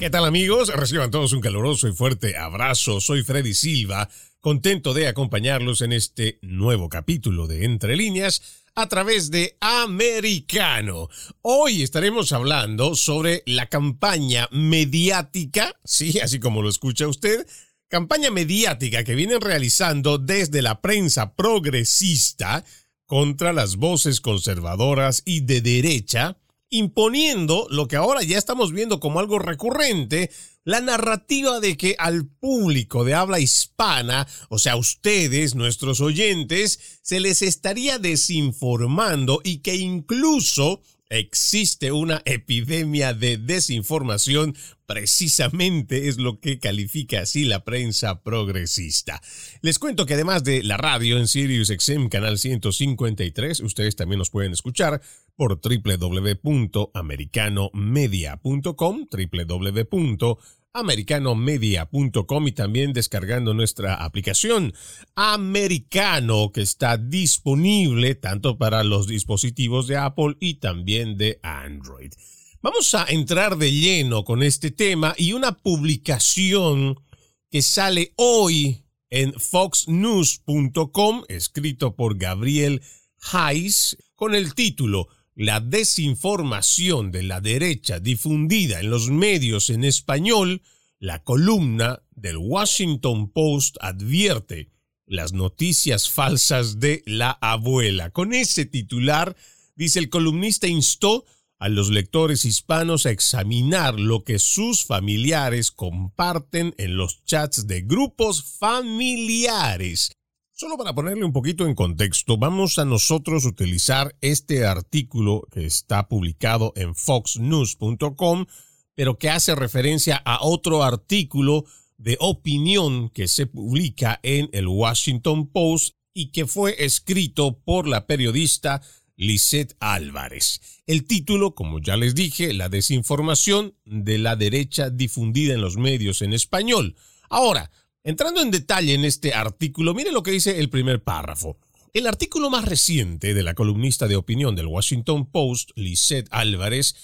¿Qué tal amigos? Reciban todos un caluroso y fuerte abrazo. Soy Freddy Silva, contento de acompañarlos en este nuevo capítulo de Entre líneas a través de Americano. Hoy estaremos hablando sobre la campaña mediática, sí, así como lo escucha usted, campaña mediática que vienen realizando desde la prensa progresista contra las voces conservadoras y de derecha, imponiendo lo que ahora ya estamos viendo como algo recurrente, la narrativa de que al público de habla hispana, o sea, ustedes, nuestros oyentes, se les estaría desinformando y que incluso existe una epidemia de desinformación, precisamente es lo que califica así la prensa progresista. Les cuento que además de la radio en Sirius XM Canal 153, ustedes también nos pueden escuchar por www.americanomedia.com, www.americanomedia.com y también descargando nuestra aplicación Americano que está disponible tanto para los dispositivos de Apple y también de Android. Vamos a entrar de lleno con este tema y una publicación que sale hoy en foxnews.com, escrito por Gabriel Hayes, con el título la desinformación de la derecha difundida en los medios en español, la columna del Washington Post advierte las noticias falsas de la abuela. Con ese titular, dice el columnista, instó a los lectores hispanos a examinar lo que sus familiares comparten en los chats de grupos familiares. Solo para ponerle un poquito en contexto, vamos a nosotros utilizar este artículo que está publicado en foxnews.com, pero que hace referencia a otro artículo de opinión que se publica en el Washington Post y que fue escrito por la periodista Lisette Álvarez. El título, como ya les dije, la desinformación de la derecha difundida en los medios en español. Ahora, Entrando en detalle en este artículo, mire lo que dice el primer párrafo. El artículo más reciente de la columnista de opinión del Washington Post, Lisette Álvarez,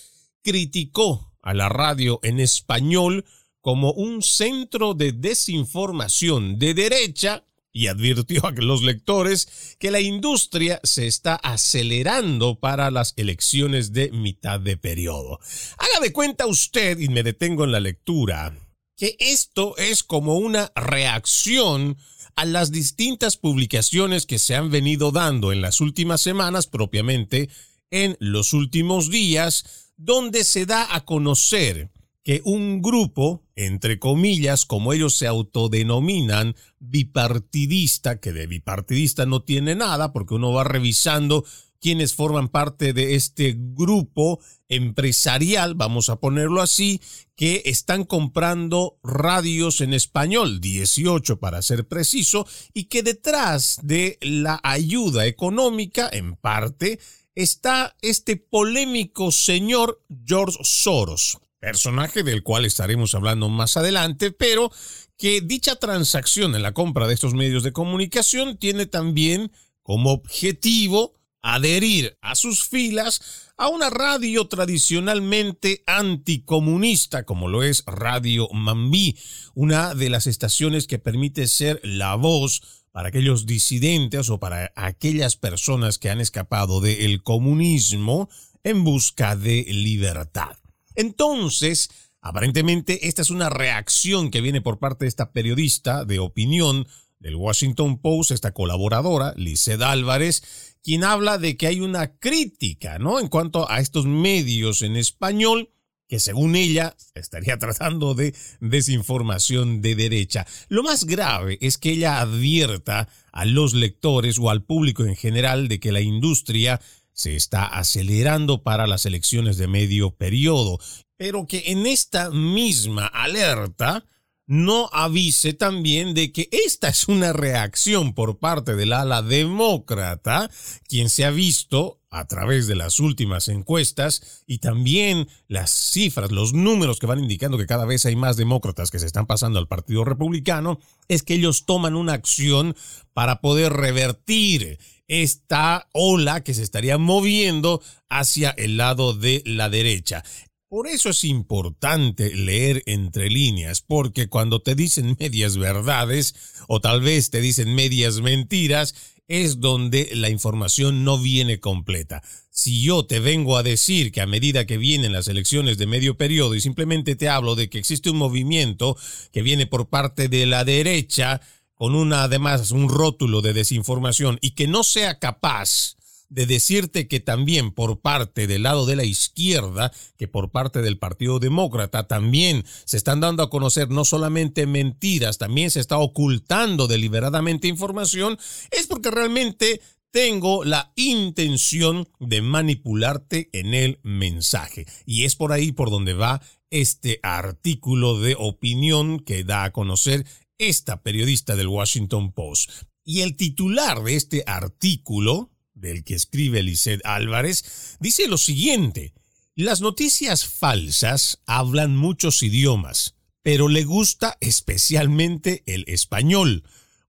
criticó a la radio en español como un centro de desinformación de derecha y advirtió a los lectores que la industria se está acelerando para las elecciones de mitad de periodo. Haga de cuenta usted, y me detengo en la lectura, que esto es como una reacción a las distintas publicaciones que se han venido dando en las últimas semanas, propiamente en los últimos días, donde se da a conocer que un grupo, entre comillas, como ellos se autodenominan, bipartidista, que de bipartidista no tiene nada, porque uno va revisando quienes forman parte de este grupo empresarial, vamos a ponerlo así, que están comprando radios en español, 18 para ser preciso, y que detrás de la ayuda económica, en parte, está este polémico señor George Soros, personaje del cual estaremos hablando más adelante, pero que dicha transacción en la compra de estos medios de comunicación tiene también como objetivo adherir a sus filas a una radio tradicionalmente anticomunista como lo es Radio Mambí, una de las estaciones que permite ser la voz para aquellos disidentes o para aquellas personas que han escapado del comunismo en busca de libertad. Entonces, aparentemente esta es una reacción que viene por parte de esta periodista de opinión del Washington Post, esta colaboradora, Lizeth Álvarez, quien habla de que hay una crítica, ¿no? En cuanto a estos medios en español que según ella estaría tratando de desinformación de derecha. Lo más grave es que ella advierta a los lectores o al público en general de que la industria se está acelerando para las elecciones de medio periodo, pero que en esta misma alerta no avise también de que esta es una reacción por parte del ala demócrata, quien se ha visto a través de las últimas encuestas y también las cifras, los números que van indicando que cada vez hay más demócratas que se están pasando al Partido Republicano, es que ellos toman una acción para poder revertir esta ola que se estaría moviendo hacia el lado de la derecha. Por eso es importante leer entre líneas, porque cuando te dicen medias verdades o tal vez te dicen medias mentiras, es donde la información no viene completa. Si yo te vengo a decir que a medida que vienen las elecciones de medio periodo y simplemente te hablo de que existe un movimiento que viene por parte de la derecha con una además un rótulo de desinformación y que no sea capaz de decirte que también por parte del lado de la izquierda, que por parte del Partido Demócrata también se están dando a conocer no solamente mentiras, también se está ocultando deliberadamente información, es porque realmente tengo la intención de manipularte en el mensaje. Y es por ahí por donde va este artículo de opinión que da a conocer esta periodista del Washington Post. Y el titular de este artículo del que escribe Lisset Álvarez, dice lo siguiente, las noticias falsas hablan muchos idiomas, pero le gusta especialmente el español.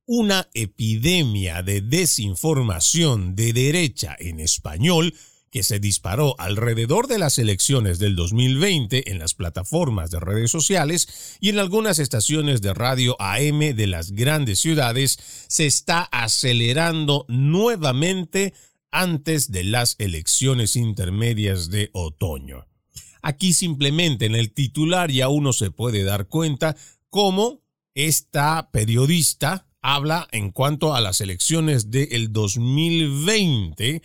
Una epidemia de desinformación de derecha en español se disparó alrededor de las elecciones del 2020 en las plataformas de redes sociales y en algunas estaciones de radio AM de las grandes ciudades, se está acelerando nuevamente antes de las elecciones intermedias de otoño. Aquí simplemente en el titular ya uno se puede dar cuenta cómo esta periodista habla en cuanto a las elecciones del 2020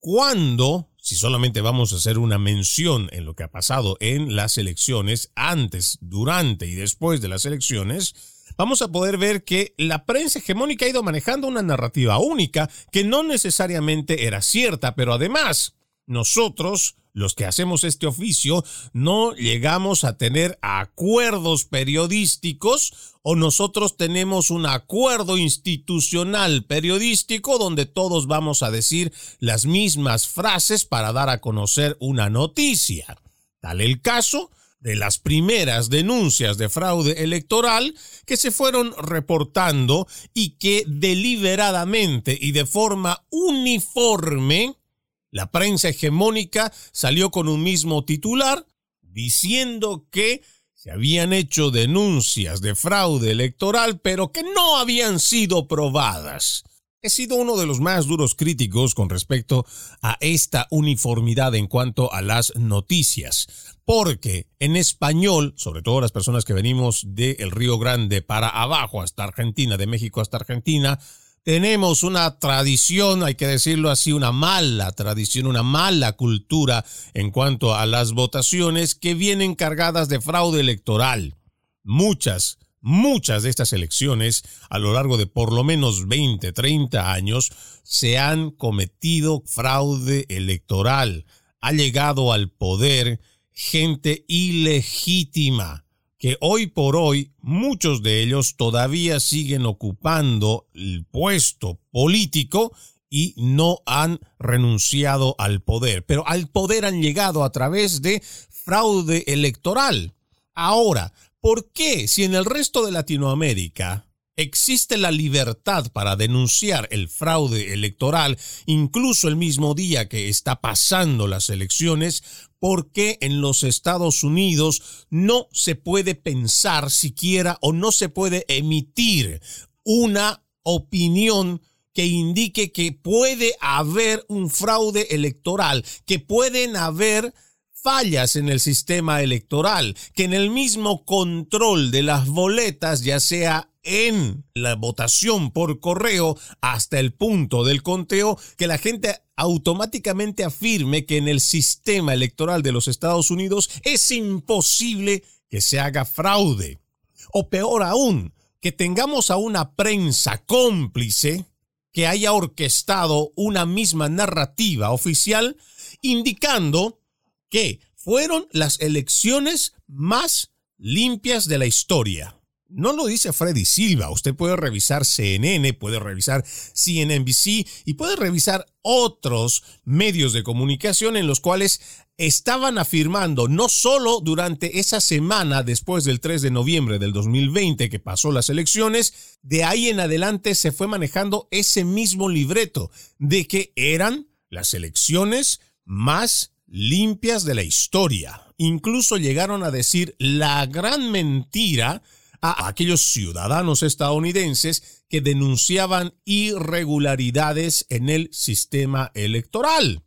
cuando, si solamente vamos a hacer una mención en lo que ha pasado en las elecciones, antes, durante y después de las elecciones, vamos a poder ver que la prensa hegemónica ha ido manejando una narrativa única que no necesariamente era cierta, pero además nosotros, los que hacemos este oficio, no llegamos a tener acuerdos periodísticos o nosotros tenemos un acuerdo institucional periodístico donde todos vamos a decir las mismas frases para dar a conocer una noticia. Tal el caso de las primeras denuncias de fraude electoral que se fueron reportando y que deliberadamente y de forma uniforme la prensa hegemónica salió con un mismo titular diciendo que se habían hecho denuncias de fraude electoral, pero que no habían sido probadas. He sido uno de los más duros críticos con respecto a esta uniformidad en cuanto a las noticias, porque en español, sobre todo las personas que venimos del Río Grande para abajo hasta Argentina, de México hasta Argentina, tenemos una tradición, hay que decirlo así, una mala tradición, una mala cultura en cuanto a las votaciones que vienen cargadas de fraude electoral. Muchas, muchas de estas elecciones, a lo largo de por lo menos 20, 30 años, se han cometido fraude electoral. Ha llegado al poder gente ilegítima que hoy por hoy muchos de ellos todavía siguen ocupando el puesto político y no han renunciado al poder, pero al poder han llegado a través de fraude electoral. Ahora, ¿por qué si en el resto de Latinoamérica existe la libertad para denunciar el fraude electoral incluso el mismo día que está pasando las elecciones, por qué en los Estados Unidos no se puede pensar siquiera o no se puede emitir una opinión que indique que puede haber un fraude electoral, que pueden haber fallas en el sistema electoral, que en el mismo control de las boletas, ya sea en la votación por correo hasta el punto del conteo, que la gente automáticamente afirme que en el sistema electoral de los Estados Unidos es imposible que se haga fraude. O peor aún, que tengamos a una prensa cómplice que haya orquestado una misma narrativa oficial indicando que fueron las elecciones más limpias de la historia. no lo dice Freddy Silva. Usted puede revisar CNN, puede revisar CNNBC y puede revisar otros medios de comunicación en los cuales estaban afirmando, no solo durante esa semana después del 3 de noviembre del 2020 que pasó las elecciones, de ahí en adelante se fue manejando ese mismo libreto de que eran las elecciones más limpias de la historia. Incluso llegaron a decir la gran mentira a aquellos ciudadanos estadounidenses que denunciaban irregularidades en el sistema electoral.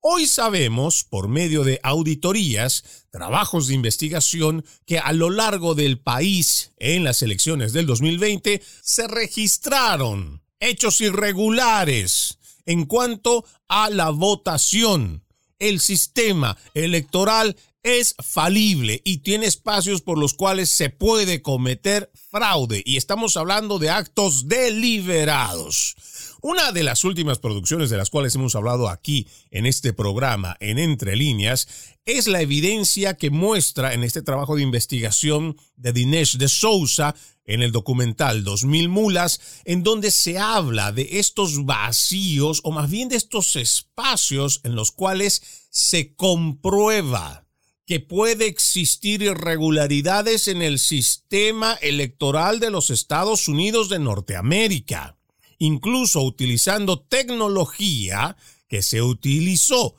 Hoy sabemos, por medio de auditorías, trabajos de investigación, que a lo largo del país, en las elecciones del 2020, se registraron hechos irregulares en cuanto a la votación. El sistema electoral es falible y tiene espacios por los cuales se puede cometer fraude y estamos hablando de actos deliberados. Una de las últimas producciones de las cuales hemos hablado aquí en este programa, en Entre Líneas, es la evidencia que muestra en este trabajo de investigación de Dinesh de Sousa en el documental 2000 Mulas, en donde se habla de estos vacíos o más bien de estos espacios en los cuales se comprueba que puede existir irregularidades en el sistema electoral de los Estados Unidos de Norteamérica, incluso utilizando tecnología que se utilizó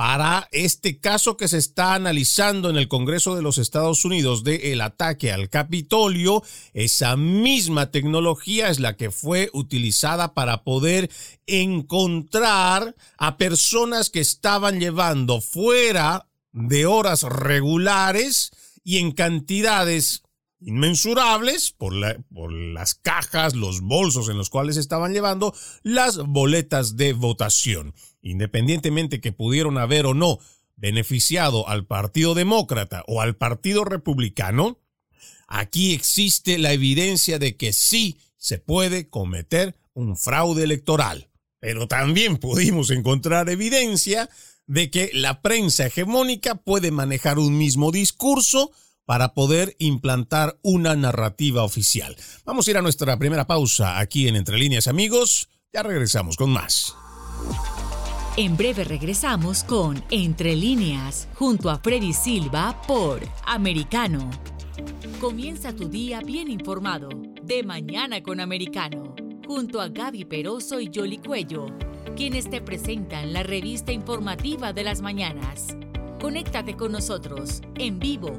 para este caso que se está analizando en el Congreso de los Estados Unidos de el ataque al Capitolio, esa misma tecnología es la que fue utilizada para poder encontrar a personas que estaban llevando fuera de horas regulares y en cantidades inmensurables por, por, las cajas, los bolsos en los cuales estaban llevando las boletas de votación. Independientemente que pudieron haber o no beneficiado al Partido Demócrata o al Partido Republicano, aquí existe la evidencia de que sí se puede cometer un fraude electoral. Pero también pudimos encontrar evidencia de que la prensa hegemónica puede manejar un mismo discurso para poder implantar una narrativa oficial. Vamos a ir a nuestra primera pausa aquí en Entre Líneas Amigos. Ya regresamos con más. En breve regresamos con Entre Líneas, junto a Freddy Silva por Americano. Comienza tu día bien informado, de mañana con Americano, junto a Gaby Peroso y Jolly Cuello quienes te presentan la revista informativa de las mañanas. Conéctate con nosotros en vivo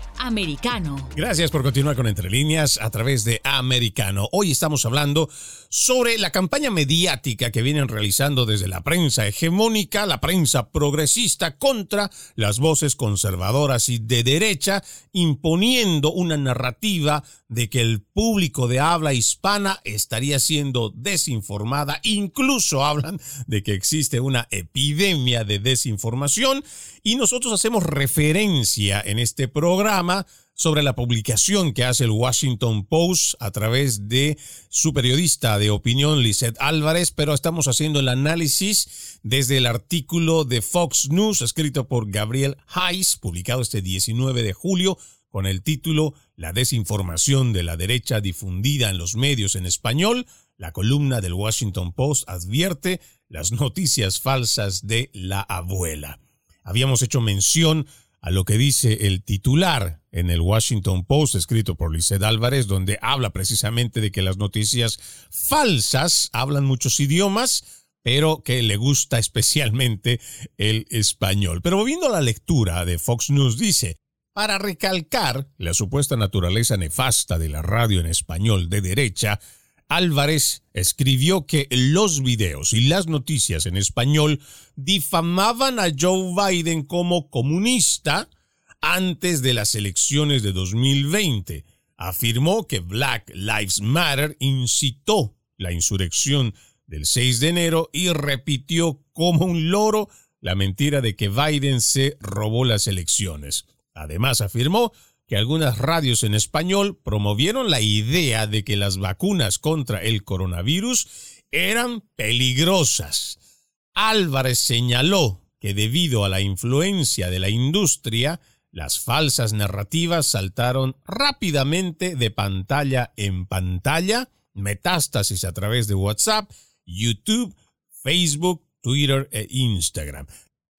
Americano. Gracias por continuar con Entre líneas a través de Americano. Hoy estamos hablando sobre la campaña mediática que vienen realizando desde la prensa hegemónica, la prensa progresista, contra las voces conservadoras y de derecha, imponiendo una narrativa de que el público de habla hispana estaría siendo desinformada. Incluso hablan de que existe una epidemia de desinformación y nosotros hacemos referencia en este programa sobre la publicación que hace el Washington Post a través de su periodista de opinión, Lisette Álvarez, pero estamos haciendo el análisis desde el artículo de Fox News escrito por Gabriel Hayes, publicado este 19 de julio, con el título La desinformación de la derecha difundida en los medios en español. La columna del Washington Post advierte las noticias falsas de la abuela. Habíamos hecho mención a lo que dice el titular en el Washington Post, escrito por Lisset Álvarez, donde habla precisamente de que las noticias falsas hablan muchos idiomas, pero que le gusta especialmente el español. Pero volviendo a la lectura de Fox News, dice, para recalcar la supuesta naturaleza nefasta de la radio en español de derecha, Álvarez escribió que los videos y las noticias en español difamaban a Joe Biden como comunista antes de las elecciones de 2020. Afirmó que Black Lives Matter incitó la insurrección del 6 de enero y repitió como un loro la mentira de que Biden se robó las elecciones. Además afirmó que algunas radios en español promovieron la idea de que las vacunas contra el coronavirus eran peligrosas. Álvarez señaló que debido a la influencia de la industria, las falsas narrativas saltaron rápidamente de pantalla en pantalla, metástasis a través de WhatsApp, YouTube, Facebook, Twitter e Instagram.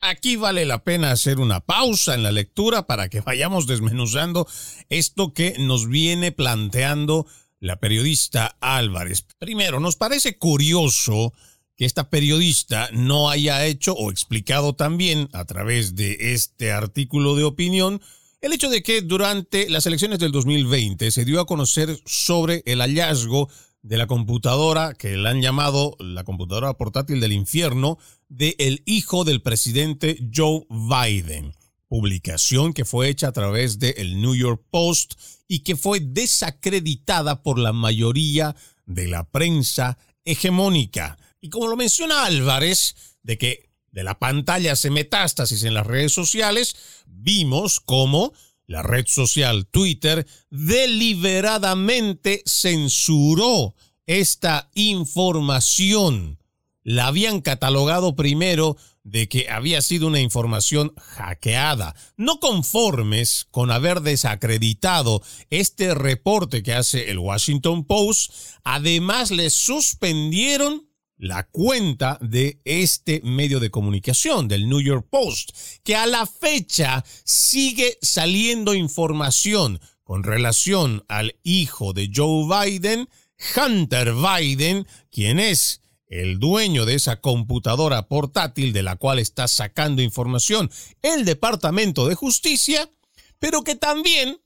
Aquí vale la pena hacer una pausa en la lectura para que vayamos desmenuzando esto que nos viene planteando la periodista Álvarez. Primero, nos parece curioso que esta periodista no haya hecho o explicado también a través de este artículo de opinión el hecho de que durante las elecciones del 2020 se dio a conocer sobre el hallazgo de la computadora que le han llamado la computadora portátil del infierno de el hijo del presidente Joe Biden. Publicación que fue hecha a través de el New York Post y que fue desacreditada por la mayoría de la prensa hegemónica. Y como lo menciona Álvarez, de que de la pantalla se metástasis en las redes sociales, vimos cómo la red social Twitter deliberadamente censuró esta información. La habían catalogado primero de que había sido una información hackeada. No conformes con haber desacreditado este reporte que hace el Washington Post, además le suspendieron la cuenta de este medio de comunicación, del New York Post, que a la fecha sigue saliendo información con relación al hijo de Joe Biden, Hunter Biden, quien es el dueño de esa computadora portátil de la cual está sacando información el Departamento de Justicia, pero que también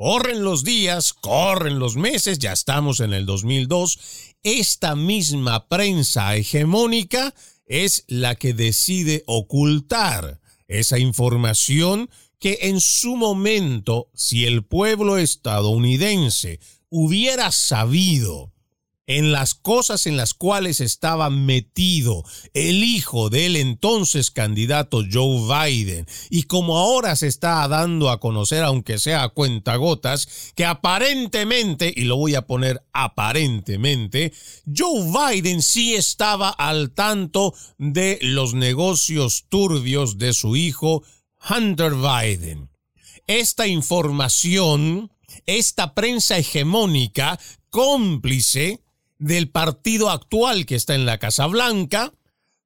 corren los días, corren los meses, ya estamos en el 2002 esta misma prensa hegemónica es la que decide ocultar esa información que en su momento, si el pueblo estadounidense hubiera sabido en las cosas en las cuales estaba metido el hijo del entonces candidato Joe Biden y como ahora se está dando a conocer, aunque sea a cuentagotas, que aparentemente, y lo voy a poner aparentemente, Joe Biden sí estaba al tanto de los negocios turbios de su hijo Hunter Biden. Esta información, esta prensa hegemónica cómplice del partido actual que está en la Casa Blanca,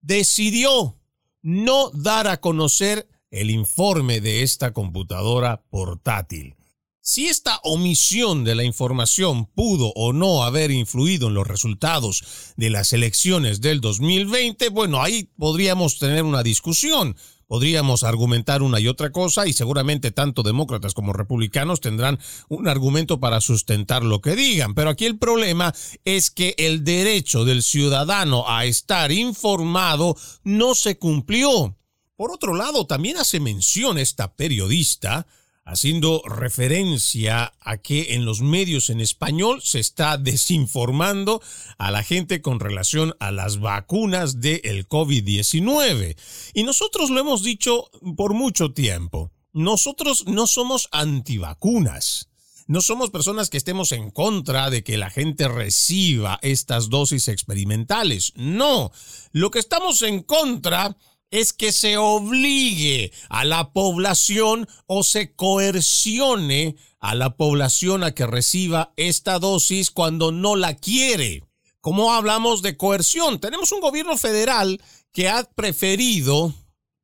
decidió no dar a conocer el informe de esta computadora portátil. Si esta omisión de la información pudo o no haber influido en los resultados de las elecciones del 2020, bueno, ahí podríamos tener una discusión. Podríamos argumentar una y otra cosa y seguramente tanto demócratas como republicanos tendrán un argumento para sustentar lo que digan. Pero aquí el problema es que el derecho del ciudadano a estar informado no se cumplió. Por otro lado, también hace mención esta periodista haciendo referencia a que en los medios en español se está desinformando a la gente con relación a las vacunas del COVID-19. Y nosotros lo hemos dicho por mucho tiempo. Nosotros no somos antivacunas. No somos personas que estemos en contra de que la gente reciba estas dosis experimentales. No. Lo que estamos en contra es que se obligue a la población o se coercione a la población a que reciba esta dosis cuando no la quiere. ¿Cómo hablamos de coerción? Tenemos un gobierno federal que ha preferido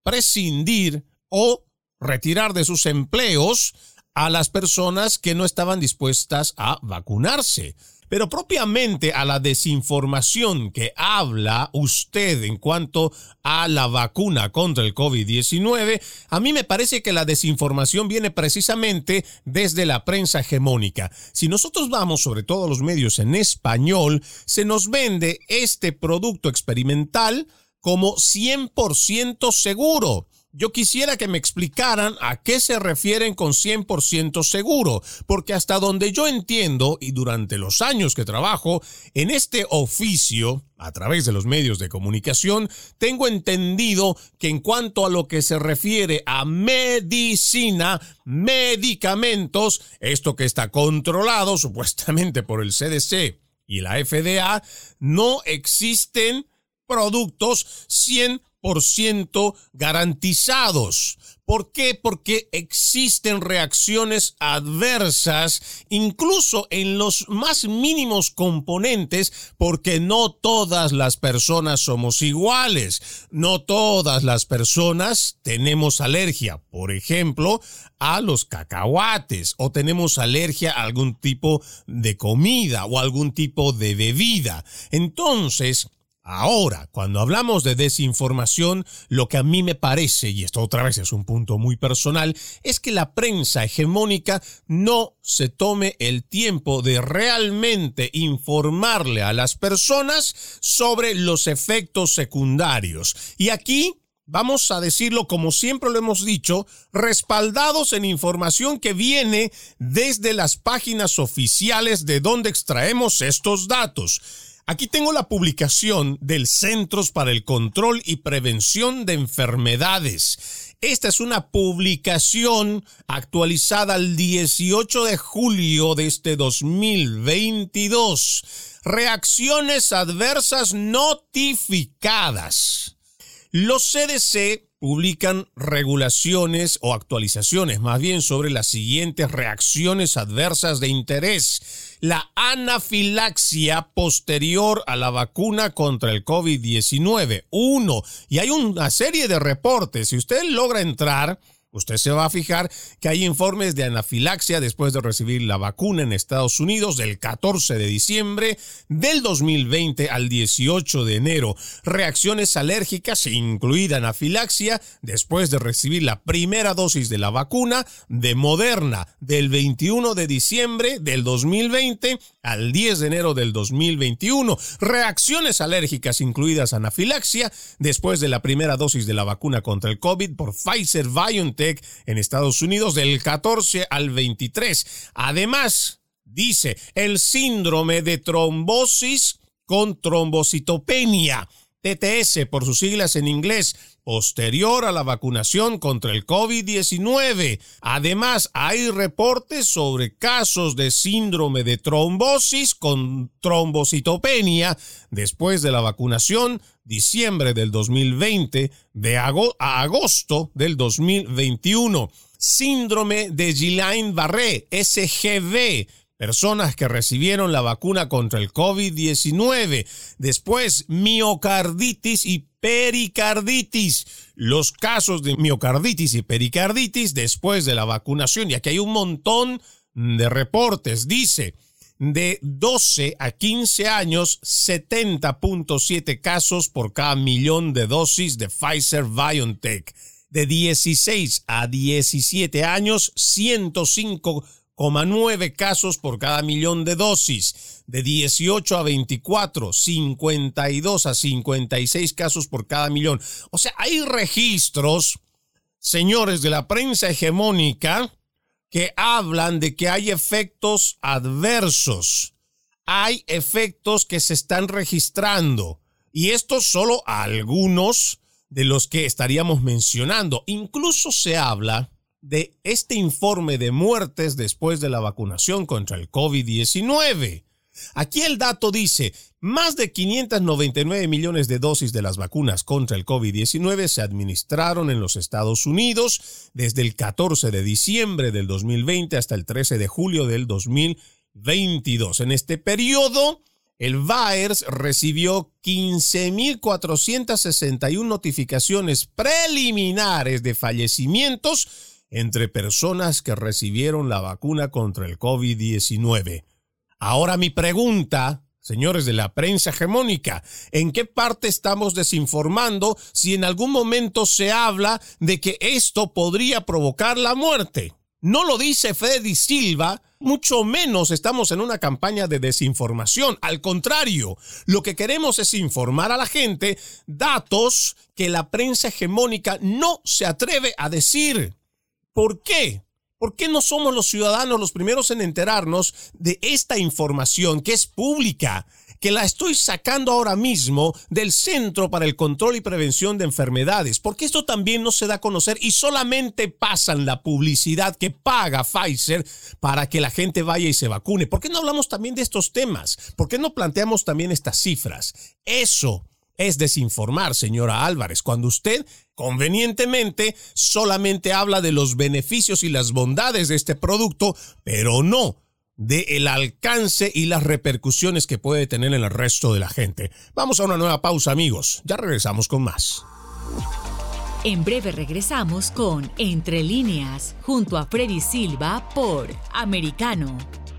prescindir o retirar de sus empleos a las personas que no estaban dispuestas a vacunarse. Pero propiamente a la desinformación que habla usted en cuanto a la vacuna contra el COVID-19, a mí me parece que la desinformación viene precisamente desde la prensa hegemónica. Si nosotros vamos sobre todo los medios en español, se nos vende este producto experimental como 100% seguro. Yo quisiera que me explicaran a qué se refieren con 100% seguro, porque hasta donde yo entiendo y durante los años que trabajo en este oficio, a través de los medios de comunicación, tengo entendido que en cuanto a lo que se refiere a medicina, medicamentos, esto que está controlado supuestamente por el CDC y la FDA, no existen productos 100% por ciento garantizados. ¿Por qué? Porque existen reacciones adversas, incluso en los más mínimos componentes, porque no todas las personas somos iguales. No todas las personas tenemos alergia, por ejemplo, a los cacahuates, o tenemos alergia a algún tipo de comida o algún tipo de bebida. Entonces, Ahora, cuando hablamos de desinformación, lo que a mí me parece, y esto otra vez es un punto muy personal, es que la prensa hegemónica no se tome el tiempo de realmente informarle a las personas sobre los efectos secundarios. Y aquí vamos a decirlo como siempre lo hemos dicho, respaldados en información que viene desde las páginas oficiales de donde extraemos estos datos. Aquí tengo la publicación del Centros para el Control y Prevención de Enfermedades. Esta es una publicación actualizada el 18 de julio de este 2022. Reacciones adversas notificadas. Los CDC publican regulaciones o actualizaciones más bien sobre las siguientes reacciones adversas de interés. La anafilaxia posterior a la vacuna contra el COVID-19. Uno. Y hay una serie de reportes. Si usted logra entrar Usted se va a fijar que hay informes de anafilaxia después de recibir la vacuna en Estados Unidos del 14 de diciembre del 2020 al 18 de enero. Reacciones alérgicas, incluida anafilaxia, después de recibir la primera dosis de la vacuna de Moderna del 21 de diciembre del 2020 al 10 de enero del 2021. Reacciones alérgicas, incluidas anafilaxia, después de la primera dosis de la vacuna contra el COVID por Pfizer BioNTech en Estados Unidos del 14 al 23. Además, dice el síndrome de trombosis con trombocitopenia. TTS por sus siglas en inglés, posterior a la vacunación contra el COVID-19. Además, hay reportes sobre casos de síndrome de trombosis con trombocitopenia después de la vacunación diciembre del 2020 de a agosto del 2021. Síndrome de Guillain-Barré, SGB, personas que recibieron la vacuna contra el COVID-19. Después, miocarditis y pericarditis. Los casos de miocarditis y pericarditis después de la vacunación, y aquí hay un montón de reportes. Dice, de 12 a 15 años, 70.7 casos por cada millón de dosis de Pfizer BioNTech. De 16 a 17 años, 105,9 casos por cada millón de dosis. De 18 a 24, 52 a 56 casos por cada millón. O sea, hay registros, señores de la prensa hegemónica, que hablan de que hay efectos adversos, hay efectos que se están registrando y estos solo algunos de los que estaríamos mencionando. Incluso se habla de este informe de muertes después de la vacunación contra el COVID-19. Aquí el dato dice, más de 599 millones de dosis de las vacunas contra el COVID-19 se administraron en los Estados Unidos desde el 14 de diciembre del 2020 hasta el 13 de julio del 2022. En este periodo, el VAERS recibió 15.461 notificaciones preliminares de fallecimientos entre personas que recibieron la vacuna contra el COVID-19. Ahora mi pregunta, señores de la prensa hegemónica, ¿en qué parte estamos desinformando si en algún momento se habla de que esto podría provocar la muerte? No lo dice Freddy Silva, mucho menos estamos en una campaña de desinformación. Al contrario, lo que queremos es informar a la gente datos que la prensa hegemónica no se atreve a decir. ¿Por qué? ¿Por qué no somos los ciudadanos los primeros en enterarnos de esta información que es pública? que la estoy sacando ahora mismo del Centro para el Control y Prevención de Enfermedades, porque esto también no se da a conocer y solamente pasan la publicidad que paga Pfizer para que la gente vaya y se vacune. ¿Por qué no hablamos también de estos temas? ¿Por qué no planteamos también estas cifras? Eso es desinformar, señora Álvarez, cuando usted convenientemente solamente habla de los beneficios y las bondades de este producto, pero no de el alcance y las repercusiones que puede tener en el resto de la gente. Vamos a una nueva pausa, amigos. Ya regresamos con más. En breve regresamos con Entre líneas, junto a Freddy Silva por Americano.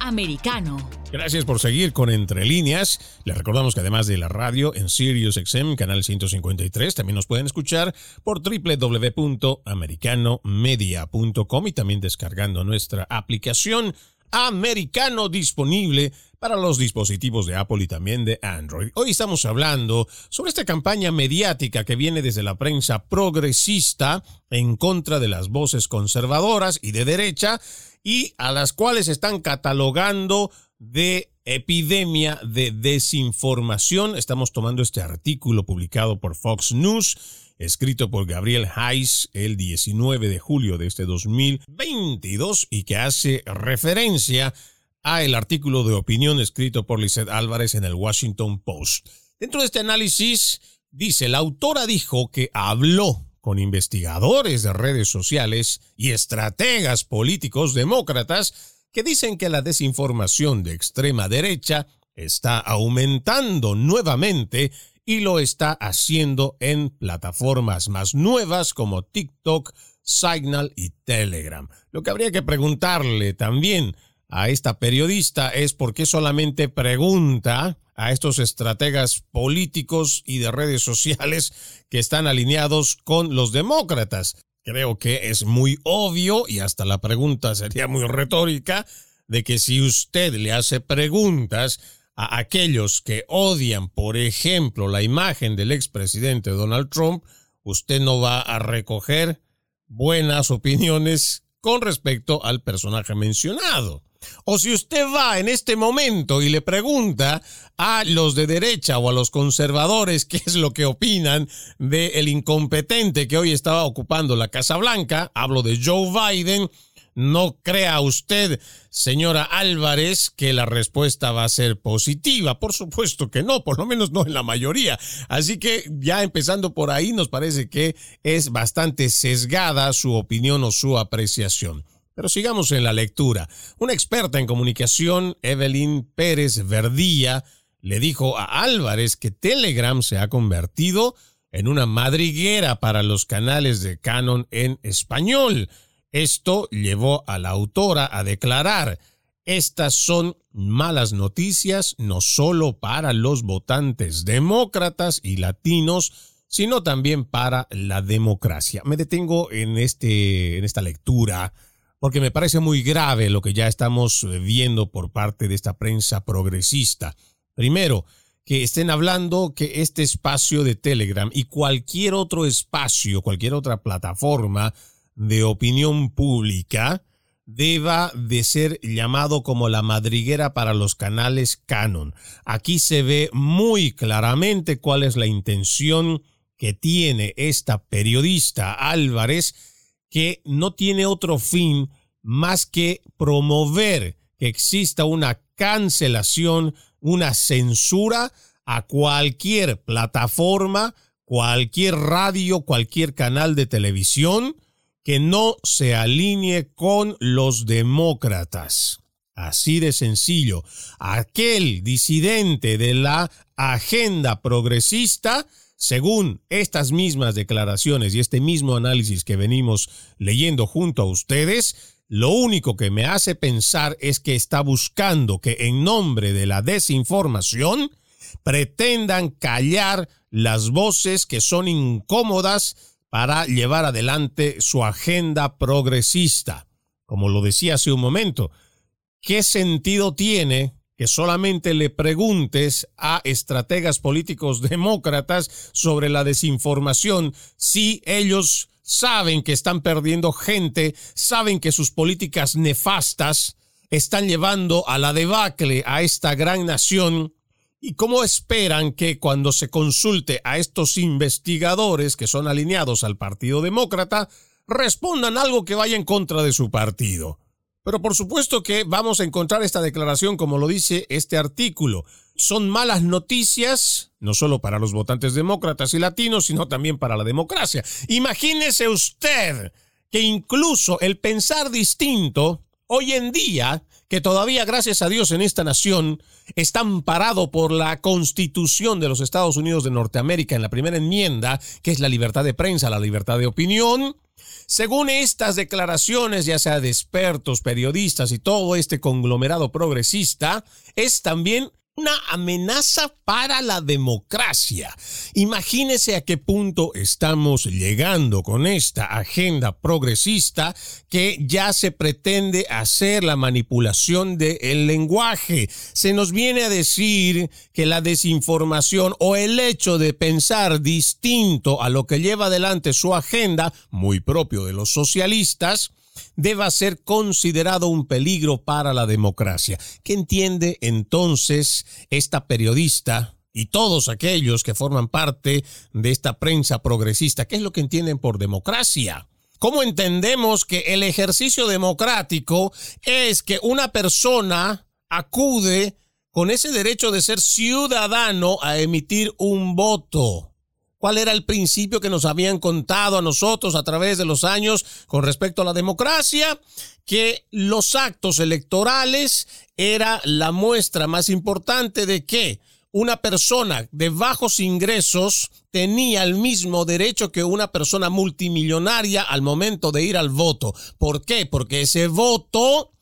Americano. Gracias por seguir con Entre Líneas. Les recordamos que además de la radio en Sirius XM, canal 153, también nos pueden escuchar por www.americanomedia.com y también descargando nuestra aplicación Americano disponible para los dispositivos de Apple y también de Android. Hoy estamos hablando sobre esta campaña mediática que viene desde la prensa progresista en contra de las voces conservadoras y de derecha y a las cuales están catalogando de epidemia de desinformación. Estamos tomando este artículo publicado por Fox News, escrito por Gabriel Hayes el 19 de julio de este 2022 y que hace referencia a el artículo de opinión escrito por Lizeth Álvarez en el Washington Post. Dentro de este análisis, dice, la autora dijo que habló con investigadores de redes sociales y estrategas políticos demócratas que dicen que la desinformación de extrema derecha está aumentando nuevamente y lo está haciendo en plataformas más nuevas como TikTok, Signal y Telegram. Lo que habría que preguntarle también a esta periodista es por qué solamente pregunta a estos estrategas políticos y de redes sociales que están alineados con los demócratas. Creo que es muy obvio y hasta la pregunta sería muy retórica de que si usted le hace preguntas a aquellos que odian, por ejemplo, la imagen del expresidente Donald Trump, usted no va a recoger buenas opiniones con respecto al personaje mencionado. O si usted va en este momento y le pregunta a los de derecha o a los conservadores qué es lo que opinan del el incompetente que hoy estaba ocupando la Casa Blanca, hablo de Joe Biden, no crea usted, señora Álvarez, que la respuesta va a ser positiva. Por supuesto que no, por lo menos no en la mayoría. Así que ya empezando por ahí, nos parece que es bastante sesgada su opinión o su apreciación. Pero sigamos en la lectura. Una experta en comunicación, Evelyn Pérez Verdía, le dijo a Álvarez que Telegram se ha convertido en una madriguera para los canales de Canon en español. Esto llevó a la autora a declarar, estas son malas noticias no solo para los votantes demócratas y latinos, sino también para la democracia. Me detengo en, este, en esta lectura porque me parece muy grave lo que ya estamos eh, viendo por parte de esta prensa progresista. Primero, que estén hablando que este espacio de Telegram y cualquier otro espacio, cualquier otra plataforma de opinión pública deba de ser llamado como la madriguera para los canales Canon. Aquí se ve muy claramente cuál es la intención que tiene esta periodista Álvarez que no tiene otro fin más que promover que exista una cancelación, una censura a cualquier plataforma, cualquier radio, cualquier canal de televisión que no se alinee con los demócratas. Así de sencillo. Aquel disidente de la agenda progresista según estas mismas declaraciones y este mismo análisis que venimos leyendo junto a ustedes, lo único que me hace pensar es que está buscando que en nombre de la desinformación pretendan callar las voces que son incómodas para llevar adelante su agenda progresista. Como lo decía hace un momento, ¿qué sentido tiene que solamente le preguntes a estrategas políticos demócratas sobre la desinformación si ellos saben que están perdiendo gente, saben que sus políticas nefastas están llevando a la debacle a esta gran nación ¿Y cómo esperan que cuando se consulte a estos investigadores que son alineados al Partido Demócrata, respondan algo que vaya en contra de su partido? Pero por supuesto que vamos a encontrar esta declaración como lo dice este artículo. Son malas noticias, no solo para los votantes demócratas y latinos, sino también para la democracia. Imagínese usted que incluso el pensar distinto hoy en día que todavía, gracias a Dios, en esta nación está amparado por la Constitución de los Estados Unidos de Norteamérica en la primera enmienda, que es la libertad de prensa, la libertad de opinión. Según estas declaraciones, ya sea de expertos, periodistas y todo este conglomerado progresista, es también una amenaza para la democracia. Imagínese a qué punto estamos llegando con esta agenda progresista que ya se pretende hacer la manipulación del lenguaje. Se nos viene a decir que la desinformación o el hecho de pensar distinto a lo que lleva adelante su agenda, muy propio de los socialistas, deba ser considerado un peligro para la democracia. ¿Qué entiende entonces esta periodista y todos aquellos que forman parte de esta prensa progresista? ¿Qué es lo que entienden por democracia? ¿Cómo entendemos que el ejercicio democrático es que una persona acude con ese derecho de ser ciudadano a emitir un voto? Cuál era el principio que nos habían contado a nosotros a través de los años con respecto a la democracia, que los actos electorales era la muestra más importante de que una persona de bajos ingresos tenía el mismo derecho que una persona multimillonaria al momento de ir al voto. ¿Por qué? Porque ese voto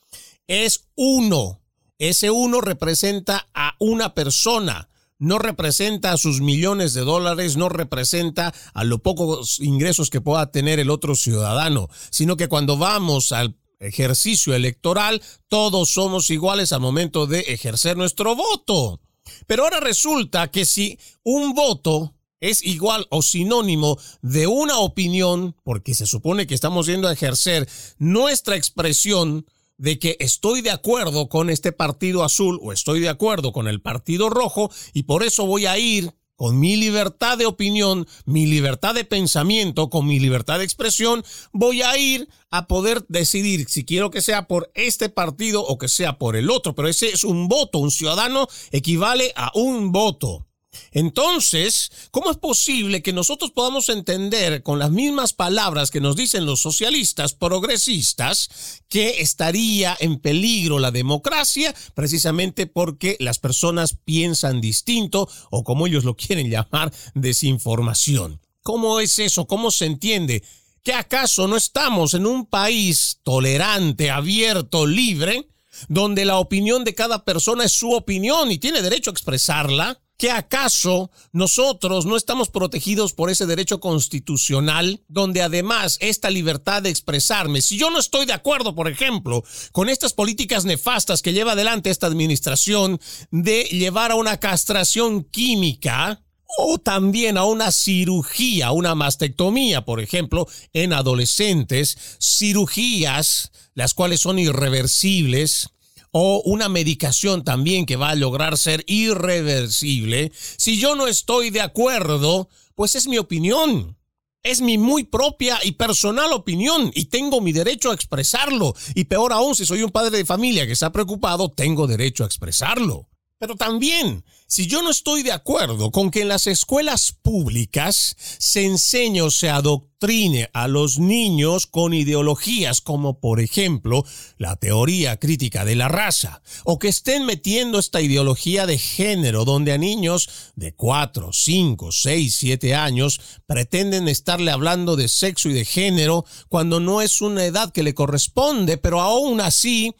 es uno. Ese uno representa a una persona no representa a sus millones de dólares, no representa a los pocos ingresos que pueda tener el otro ciudadano, sino que cuando vamos al ejercicio electoral, todos somos iguales al momento de ejercer nuestro voto. Pero ahora resulta que si un voto es igual o sinónimo de una opinión, porque se supone que estamos yendo a ejercer nuestra expresión, de que estoy de acuerdo con este partido azul o estoy de acuerdo con el partido rojo y por eso voy a ir con mi libertad de opinión, mi libertad de pensamiento, con mi libertad de expresión, voy a ir a poder decidir si quiero que sea por este partido o que sea por el otro. Pero ese es un voto, un ciudadano equivale a un voto. Entonces, ¿cómo es posible que nosotros podamos entender con las mismas palabras que nos dicen los socialistas progresistas que estaría en peligro la democracia precisamente porque las personas piensan distinto o como ellos lo quieren llamar, desinformación? ¿Cómo es eso? ¿Cómo se entiende? ¿Que acaso no estamos en un país tolerante, abierto, libre, donde la opinión de cada persona es su opinión y tiene derecho a expresarla? ¿Que acaso nosotros no estamos protegidos por ese derecho constitucional donde además esta libertad de expresarme, si yo no estoy de acuerdo, por ejemplo, con estas políticas nefastas que lleva adelante esta administración de llevar a una castración química, o también a una cirugía, una mastectomía, por ejemplo, en adolescentes, cirugías las cuales son irreversibles, o una medicación también que va a lograr ser irreversible, si yo no estoy de acuerdo, pues es mi opinión. Es mi muy propia y personal opinión y tengo mi derecho a expresarlo. Y peor aún, si soy un padre de familia que está preocupado, tengo derecho a expresarlo. Pero también, si yo no estoy de acuerdo con que en las escuelas públicas se enseñe o se adoctrine a los niños con ideologías como, por ejemplo, la teoría crítica de la raza, o que estén metiendo esta ideología de género donde a niños de 4, 5, 6, 7 años pretenden estarle hablando de sexo y de género cuando no es una edad que le corresponde, pero aún así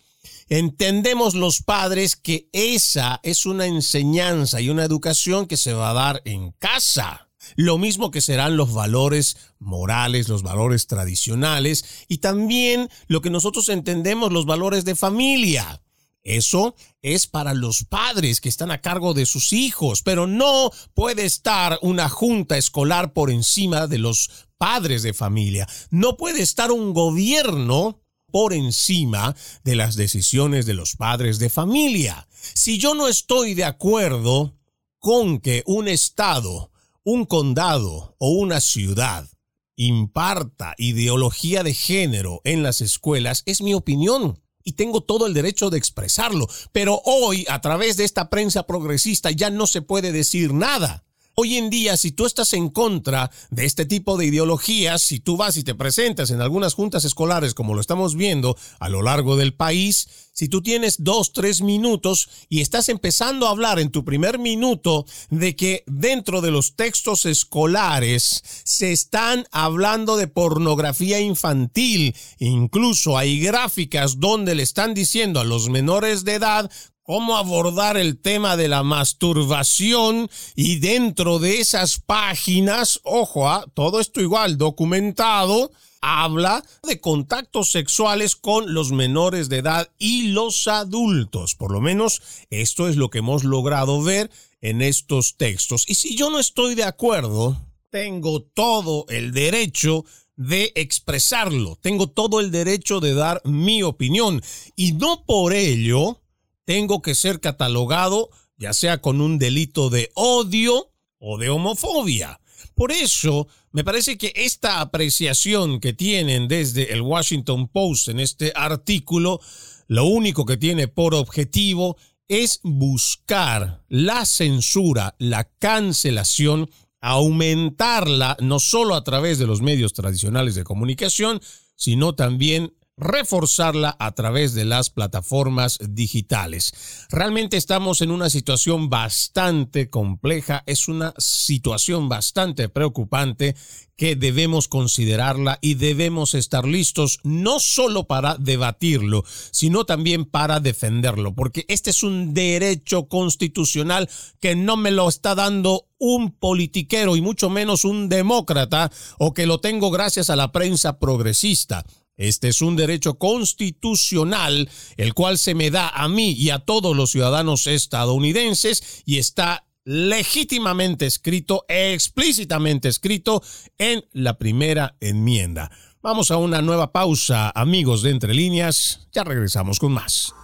Entendemos los padres que esa es una enseñanza y una educación que se va a dar en casa. Lo mismo que serán los valores morales, los valores tradicionales y también lo que nosotros entendemos los valores de familia. Eso es para los padres que están a cargo de sus hijos, pero no puede estar una junta escolar por encima de los padres de familia. No puede estar un gobierno por encima de las decisiones de los padres de familia. Si yo no estoy de acuerdo con que un estado, un condado o una ciudad imparta ideología de género en las escuelas, es mi opinión y tengo todo el derecho de expresarlo. Pero hoy, a través de esta prensa progresista, ya no se puede decir nada. Hoy en día, si tú estás en contra de este tipo de ideologías, si tú vas y te presentas en algunas juntas escolares, como lo estamos viendo a lo largo del país, si tú tienes dos, tres minutos y estás empezando a hablar en tu primer minuto de que dentro de los textos escolares se están hablando de pornografía infantil, incluso hay gráficas donde le están diciendo a los menores de edad cómo abordar el tema de la masturbación y dentro de esas páginas, ojo, ¿ah? todo esto igual documentado, habla de contactos sexuales con los menores de edad y los adultos. Por lo menos esto es lo que hemos logrado ver en estos textos. Y si yo no estoy de acuerdo, tengo todo el derecho de expresarlo, tengo todo el derecho de dar mi opinión y no por ello tengo que ser catalogado ya sea con un delito de odio o de homofobia. Por eso, me parece que esta apreciación que tienen desde el Washington Post en este artículo, lo único que tiene por objetivo es buscar la censura, la cancelación, aumentarla no solo a través de los medios tradicionales de comunicación, sino también reforzarla a través de las plataformas digitales. Realmente estamos en una situación bastante compleja, es una situación bastante preocupante que debemos considerarla y debemos estar listos no solo para debatirlo, sino también para defenderlo, porque este es un derecho constitucional que no me lo está dando un politiquero y mucho menos un demócrata o que lo tengo gracias a la prensa progresista. Este es un derecho constitucional, el cual se me da a mí y a todos los ciudadanos estadounidenses y está legítimamente escrito, explícitamente escrito en la primera enmienda. Vamos a una nueva pausa, amigos de Entre Líneas. Ya regresamos con más.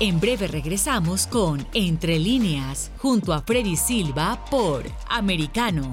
En breve regresamos con Entre líneas, junto a Freddy Silva por Americano.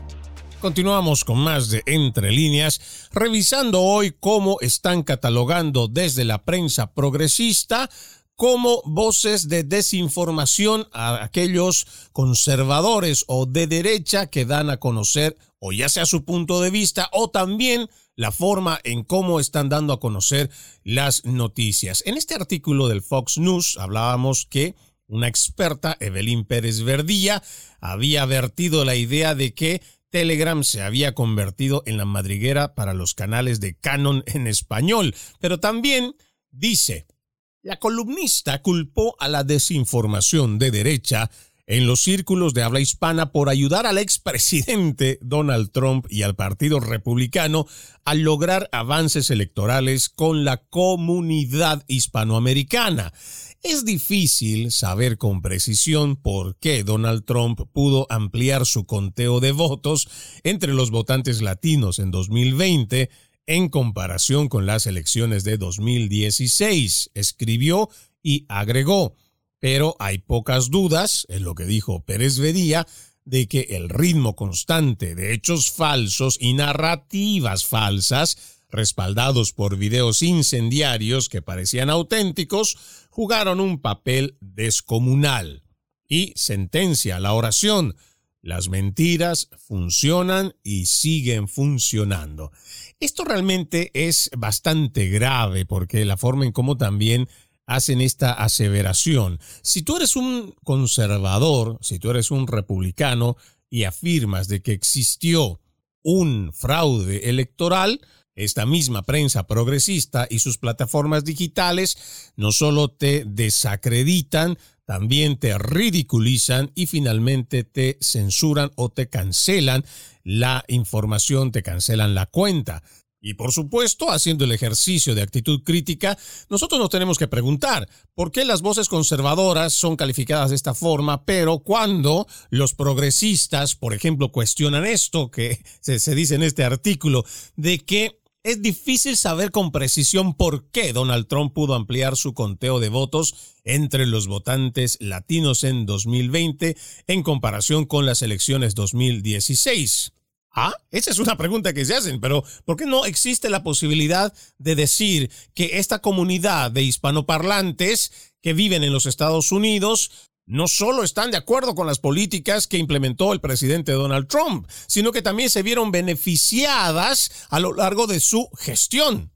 Continuamos con más de Entre líneas, revisando hoy cómo están catalogando desde la prensa progresista como voces de desinformación a aquellos conservadores o de derecha que dan a conocer o ya sea su punto de vista o también la forma en cómo están dando a conocer las noticias. En este artículo del Fox News hablábamos que una experta, Evelyn Pérez Verdilla, había vertido la idea de que Telegram se había convertido en la madriguera para los canales de Canon en español, pero también dice, la columnista culpó a la desinformación de derecha en los círculos de habla hispana por ayudar al expresidente Donald Trump y al Partido Republicano a lograr avances electorales con la comunidad hispanoamericana. Es difícil saber con precisión por qué Donald Trump pudo ampliar su conteo de votos entre los votantes latinos en 2020 en comparación con las elecciones de 2016, escribió y agregó. Pero hay pocas dudas, en lo que dijo Pérez Vedía, de que el ritmo constante de hechos falsos y narrativas falsas respaldados por videos incendiarios que parecían auténticos, jugaron un papel descomunal. Y sentencia la oración. Las mentiras funcionan y siguen funcionando. Esto realmente es bastante grave porque la forma en cómo también hacen esta aseveración. Si tú eres un conservador, si tú eres un republicano y afirmas de que existió un fraude electoral, esta misma prensa progresista y sus plataformas digitales no solo te desacreditan, también te ridiculizan y finalmente te censuran o te cancelan la información, te cancelan la cuenta. Y por supuesto, haciendo el ejercicio de actitud crítica, nosotros nos tenemos que preguntar por qué las voces conservadoras son calificadas de esta forma, pero cuando los progresistas, por ejemplo, cuestionan esto que se, se dice en este artículo, de que es difícil saber con precisión por qué Donald Trump pudo ampliar su conteo de votos entre los votantes latinos en 2020 en comparación con las elecciones 2016. Ah, esa es una pregunta que se hacen, pero ¿por qué no existe la posibilidad de decir que esta comunidad de hispanoparlantes que viven en los Estados Unidos no solo están de acuerdo con las políticas que implementó el presidente Donald Trump, sino que también se vieron beneficiadas a lo largo de su gestión.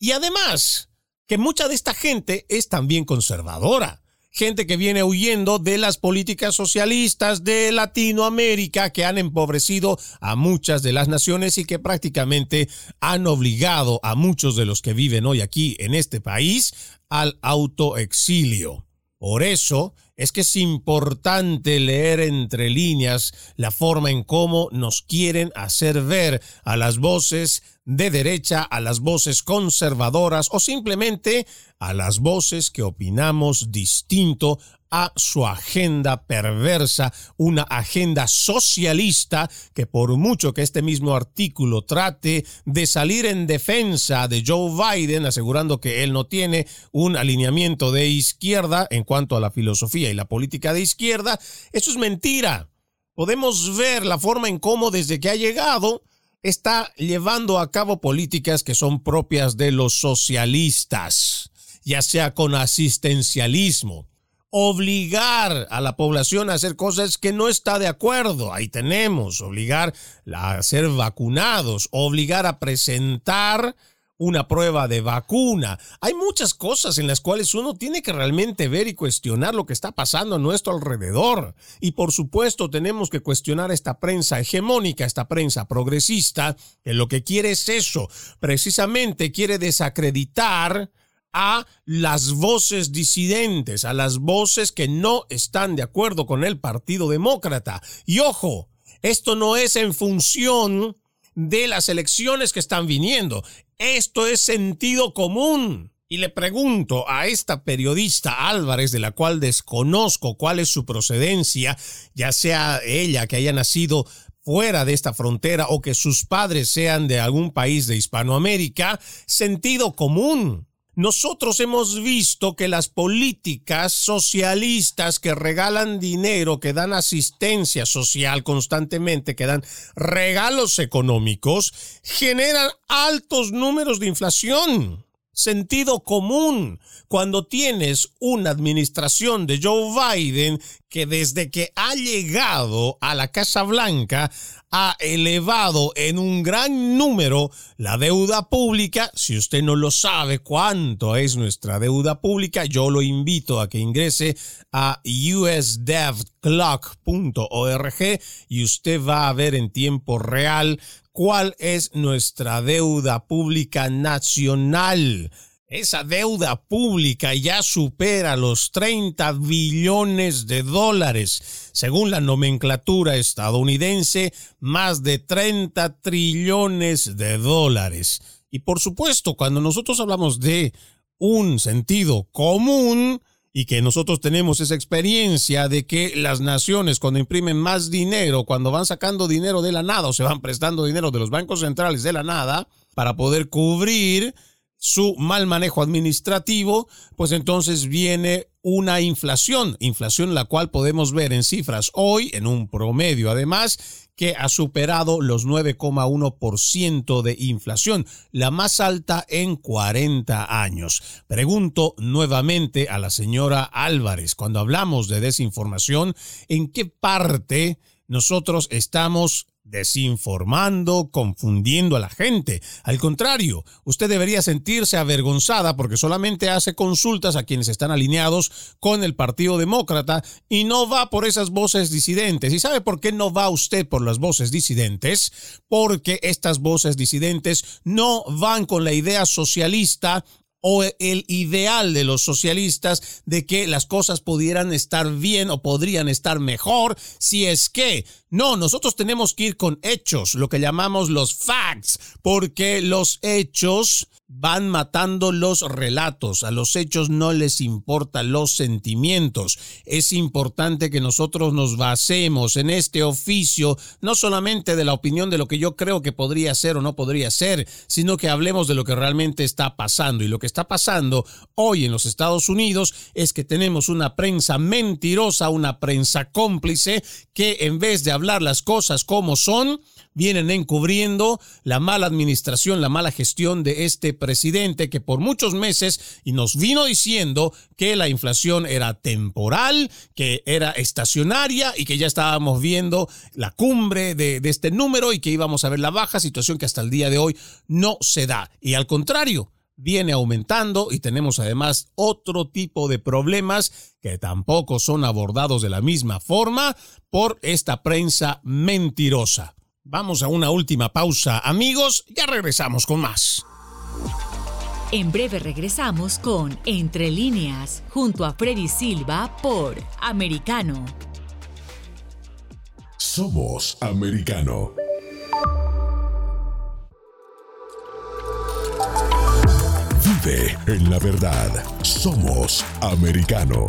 Y además, que mucha de esta gente es también conservadora. Gente que viene huyendo de las políticas socialistas de Latinoamérica que han empobrecido a muchas de las naciones y que prácticamente han obligado a muchos de los que viven hoy aquí en este país al autoexilio. Por eso es que es importante leer entre líneas la forma en cómo nos quieren hacer ver a las voces de derecha, a las voces conservadoras o simplemente a las voces que opinamos distinto a su agenda perversa, una agenda socialista que por mucho que este mismo artículo trate de salir en defensa de Joe Biden, asegurando que él no tiene un alineamiento de izquierda en cuanto a la filosofía y la política de izquierda, eso es mentira. Podemos ver la forma en cómo desde que ha llegado está llevando a cabo políticas que son propias de los socialistas, ya sea con asistencialismo, obligar a la población a hacer cosas que no está de acuerdo. Ahí tenemos, obligar a ser vacunados, obligar a presentar una prueba de vacuna. Hay muchas cosas en las cuales uno tiene que realmente ver y cuestionar lo que está pasando a nuestro alrededor. Y por supuesto tenemos que cuestionar esta prensa hegemónica, esta prensa progresista, que lo que quiere es eso, precisamente quiere desacreditar a las voces disidentes, a las voces que no están de acuerdo con el Partido Demócrata. Y ojo, esto no es en función de las elecciones que están viniendo. Esto es sentido común. Y le pregunto a esta periodista Álvarez, de la cual desconozco cuál es su procedencia, ya sea ella que haya nacido fuera de esta frontera o que sus padres sean de algún país de Hispanoamérica, sentido común nosotros hemos visto que las políticas socialistas que regalan dinero, que dan asistencia social constantemente, que dan regalos económicos, generan altos números de inflación. Sentido común cuando tienes una administración de Joe Biden que desde que ha llegado a la Casa Blanca ha elevado en un gran número la deuda pública. Si usted no lo sabe cuánto es nuestra deuda pública, yo lo invito a que ingrese a usdevclock.org y usted va a ver en tiempo real cuál es nuestra deuda pública nacional. Esa deuda pública ya supera los 30 billones de dólares. Según la nomenclatura estadounidense, más de 30 trillones de dólares. Y por supuesto, cuando nosotros hablamos de un sentido común, y que nosotros tenemos esa experiencia de que las naciones cuando imprimen más dinero, cuando van sacando dinero de la nada o se van prestando dinero de los bancos centrales de la nada para poder cubrir su mal manejo administrativo, pues entonces viene una inflación, inflación la cual podemos ver en cifras hoy, en un promedio además, que ha superado los 9,1% de inflación, la más alta en 40 años. Pregunto nuevamente a la señora Álvarez, cuando hablamos de desinformación, ¿en qué parte nosotros estamos desinformando, confundiendo a la gente. Al contrario, usted debería sentirse avergonzada porque solamente hace consultas a quienes están alineados con el Partido Demócrata y no va por esas voces disidentes. ¿Y sabe por qué no va usted por las voces disidentes? Porque estas voces disidentes no van con la idea socialista o el ideal de los socialistas de que las cosas pudieran estar bien o podrían estar mejor si es que no, nosotros tenemos que ir con hechos, lo que llamamos los facts, porque los hechos van matando los relatos, a los hechos no les importan los sentimientos. Es importante que nosotros nos basemos en este oficio, no solamente de la opinión de lo que yo creo que podría ser o no podría ser, sino que hablemos de lo que realmente está pasando. Y lo que está pasando hoy en los Estados Unidos es que tenemos una prensa mentirosa, una prensa cómplice, que en vez de hablar las cosas como son, vienen encubriendo la mala administración, la mala gestión de este presidente que por muchos meses y nos vino diciendo que la inflación era temporal, que era estacionaria y que ya estábamos viendo la cumbre de, de este número y que íbamos a ver la baja, situación que hasta el día de hoy no se da. Y al contrario, viene aumentando y tenemos además otro tipo de problemas que tampoco son abordados de la misma forma por esta prensa mentirosa. Vamos a una última pausa, amigos, ya regresamos con más. En breve regresamos con Entre líneas, junto a Freddy Silva por Americano. Somos Americano. en la verdad. Somos americano.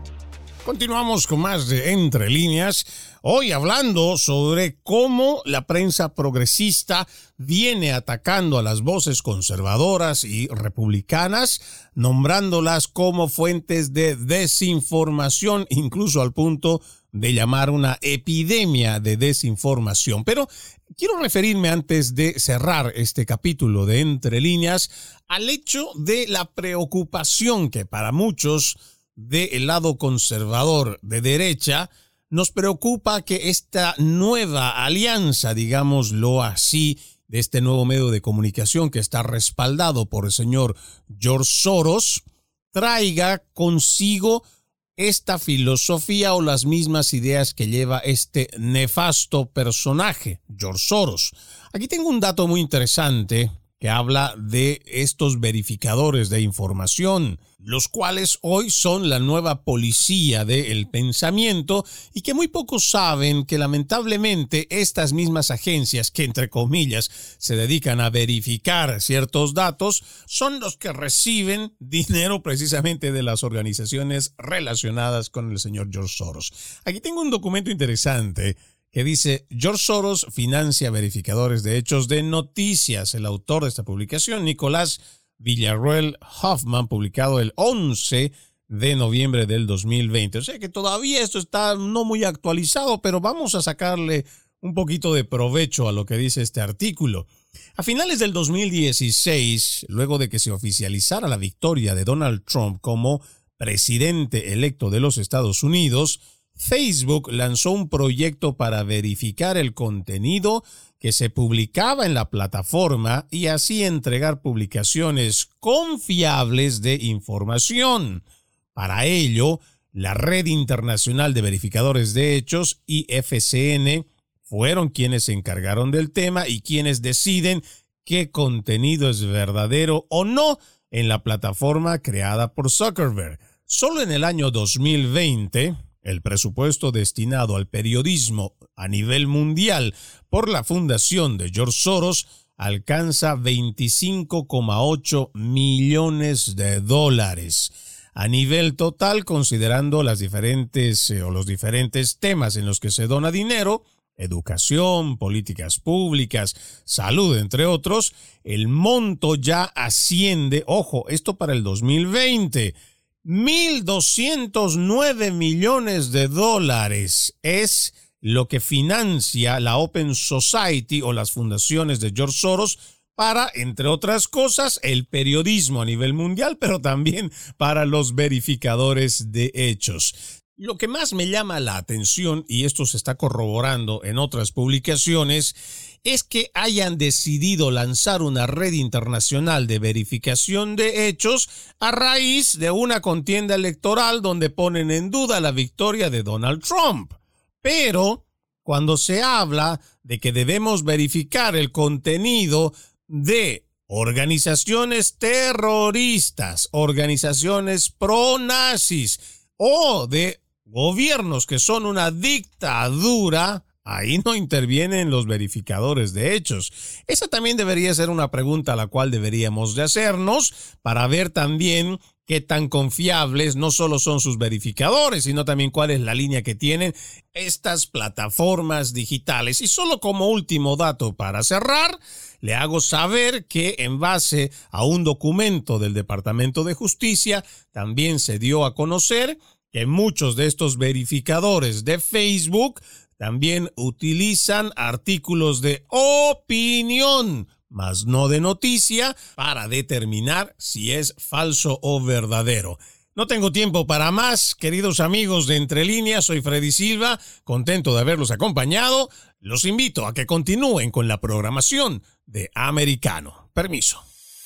Continuamos con más de Entre líneas, hoy hablando sobre cómo la prensa progresista viene atacando a las voces conservadoras y republicanas, nombrándolas como fuentes de desinformación, incluso al punto de llamar una epidemia de desinformación. Pero quiero referirme antes de cerrar este capítulo de Entre líneas al hecho de la preocupación que para muchos del lado conservador de derecha, nos preocupa que esta nueva alianza, digámoslo así, de este nuevo medio de comunicación que está respaldado por el señor George Soros, traiga consigo esta filosofía o las mismas ideas que lleva este nefasto personaje, George Soros. Aquí tengo un dato muy interesante que habla de estos verificadores de información, los cuales hoy son la nueva policía del pensamiento y que muy pocos saben que lamentablemente estas mismas agencias que entre comillas se dedican a verificar ciertos datos son los que reciben dinero precisamente de las organizaciones relacionadas con el señor George Soros. Aquí tengo un documento interesante que dice George Soros financia verificadores de hechos de noticias. El autor de esta publicación, Nicolás Villarroel Hoffman, publicado el 11 de noviembre del 2020. O sea que todavía esto está no muy actualizado, pero vamos a sacarle un poquito de provecho a lo que dice este artículo. A finales del 2016, luego de que se oficializara la victoria de Donald Trump como presidente electo de los Estados Unidos, Facebook lanzó un proyecto para verificar el contenido que se publicaba en la plataforma y así entregar publicaciones confiables de información. Para ello, la Red Internacional de Verificadores de Hechos, IFCN, fueron quienes se encargaron del tema y quienes deciden qué contenido es verdadero o no en la plataforma creada por Zuckerberg. Solo en el año 2020, el presupuesto destinado al periodismo a nivel mundial por la fundación de George Soros alcanza 25,8 millones de dólares. A nivel total, considerando las diferentes eh, o los diferentes temas en los que se dona dinero, educación, políticas públicas, salud, entre otros, el monto ya asciende, ojo, esto para el 2020, 1.209 millones de dólares es lo que financia la Open Society o las fundaciones de George Soros para, entre otras cosas, el periodismo a nivel mundial, pero también para los verificadores de hechos. Lo que más me llama la atención, y esto se está corroborando en otras publicaciones, es que hayan decidido lanzar una red internacional de verificación de hechos a raíz de una contienda electoral donde ponen en duda la victoria de Donald Trump. Pero cuando se habla de que debemos verificar el contenido de organizaciones terroristas, organizaciones pro-nazis o de gobiernos que son una dictadura, Ahí no intervienen los verificadores de hechos. Esa también debería ser una pregunta a la cual deberíamos de hacernos para ver también qué tan confiables no solo son sus verificadores, sino también cuál es la línea que tienen estas plataformas digitales. Y solo como último dato para cerrar, le hago saber que en base a un documento del Departamento de Justicia también se dio a conocer que muchos de estos verificadores de Facebook también utilizan artículos de opinión, mas no de noticia, para determinar si es falso o verdadero. No tengo tiempo para más, queridos amigos de Entre Líneas, soy Freddy Silva, contento de haberlos acompañado. Los invito a que continúen con la programación de Americano. Permiso.